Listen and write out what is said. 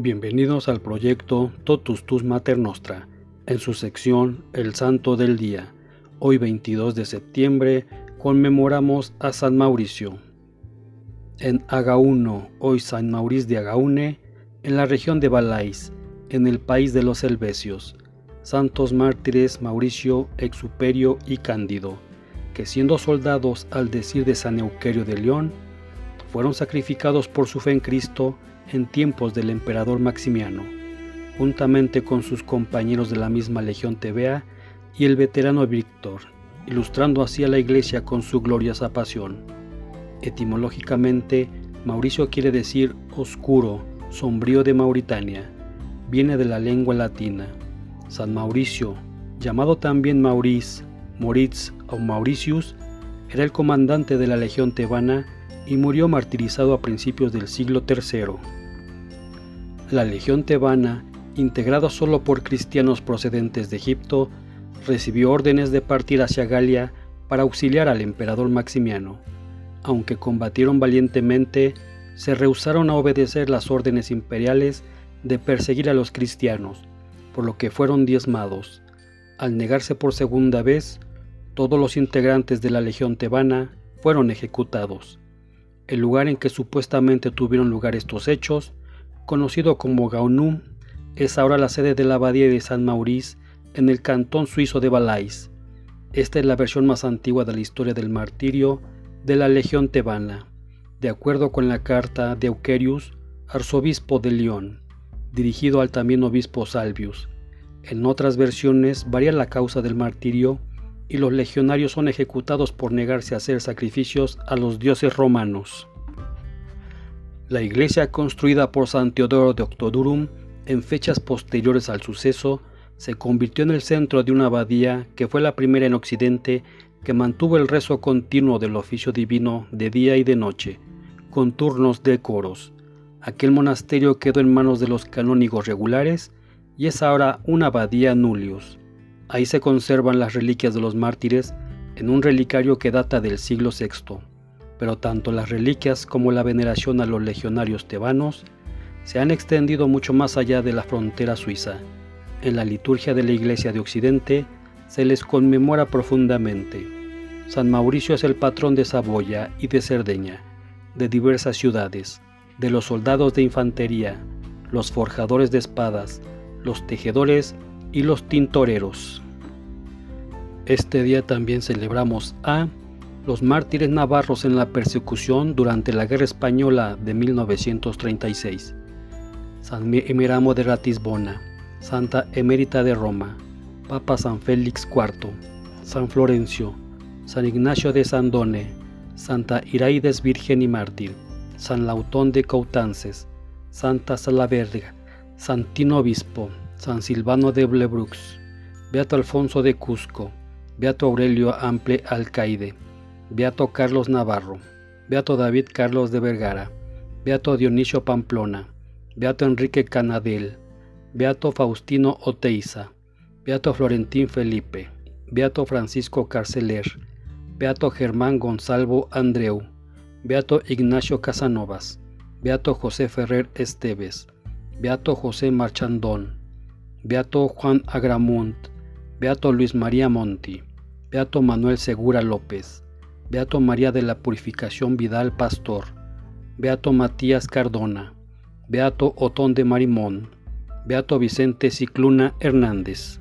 Bienvenidos al proyecto Totus Tus Mater Nostra, en su sección El Santo del Día. Hoy 22 de septiembre conmemoramos a San Mauricio. En Agauno, hoy San Mauricio de Agaune, en la región de Valais, en el país de los Helvecios, santos mártires Mauricio, Exuperio y Cándido, que siendo soldados al decir de San Euquerio de León, fueron sacrificados por su fe en Cristo en tiempos del emperador Maximiano, juntamente con sus compañeros de la misma Legión Tebea y el veterano Víctor, ilustrando así a la iglesia con su gloriosa pasión. Etimológicamente, Mauricio quiere decir oscuro, sombrío de Mauritania. Viene de la lengua latina. San Mauricio, llamado también Maurice, Moritz o Mauricius, era el comandante de la legión tebana y murió martirizado a principios del siglo III. La legión tebana, integrada solo por cristianos procedentes de Egipto, recibió órdenes de partir hacia Galia para auxiliar al emperador Maximiano. Aunque combatieron valientemente, se rehusaron a obedecer las órdenes imperiales de perseguir a los cristianos, por lo que fueron diezmados. Al negarse por segunda vez, todos los integrantes de la legión tebana fueron ejecutados. El lugar en que supuestamente tuvieron lugar estos hechos conocido como Gaunum, es ahora la sede de la abadía de San Maurice en el cantón suizo de Valais. Esta es la versión más antigua de la historia del martirio de la Legión tebana, de acuerdo con la carta de Euquerius, arzobispo de León, dirigido al también obispo Salvius. En otras versiones varía la causa del martirio y los legionarios son ejecutados por negarse a hacer sacrificios a los dioses romanos. La iglesia construida por San Teodoro de Octodurum en fechas posteriores al suceso se convirtió en el centro de una abadía que fue la primera en Occidente que mantuvo el rezo continuo del oficio divino de día y de noche, con turnos de coros. Aquel monasterio quedó en manos de los canónigos regulares y es ahora una abadía nullius. Ahí se conservan las reliquias de los mártires en un relicario que data del siglo VI pero tanto las reliquias como la veneración a los legionarios tebanos se han extendido mucho más allá de la frontera suiza. En la liturgia de la Iglesia de Occidente se les conmemora profundamente. San Mauricio es el patrón de Saboya y de Cerdeña, de diversas ciudades, de los soldados de infantería, los forjadores de espadas, los tejedores y los tintoreros. Este día también celebramos a los mártires navarros en la persecución durante la Guerra Española de 1936. San Emeramo de Ratisbona, Santa Emérita de Roma, Papa San Félix IV, San Florencio, San Ignacio de Sandone, Santa Iraides Virgen y Mártir, San Lautón de Coutances, Santa Salaverga, Santino Obispo, San Silvano de Blebrux, Beato Alfonso de Cusco, Beato Aurelio Ample Alcaide, Beato Carlos Navarro, Beato David Carlos de Vergara, Beato Dionisio Pamplona, Beato Enrique Canadel, Beato Faustino Oteiza, Beato Florentín Felipe, Beato Francisco Carceler, Beato Germán Gonzalvo Andreu, Beato Ignacio Casanovas, Beato José Ferrer Esteves, Beato José Marchandón, Beato Juan Agramunt, Beato Luis María Monti, Beato Manuel Segura López, Beato María de la Purificación Vidal Pastor, Beato Matías Cardona, Beato Otón de Marimón, Beato Vicente Cicluna Hernández.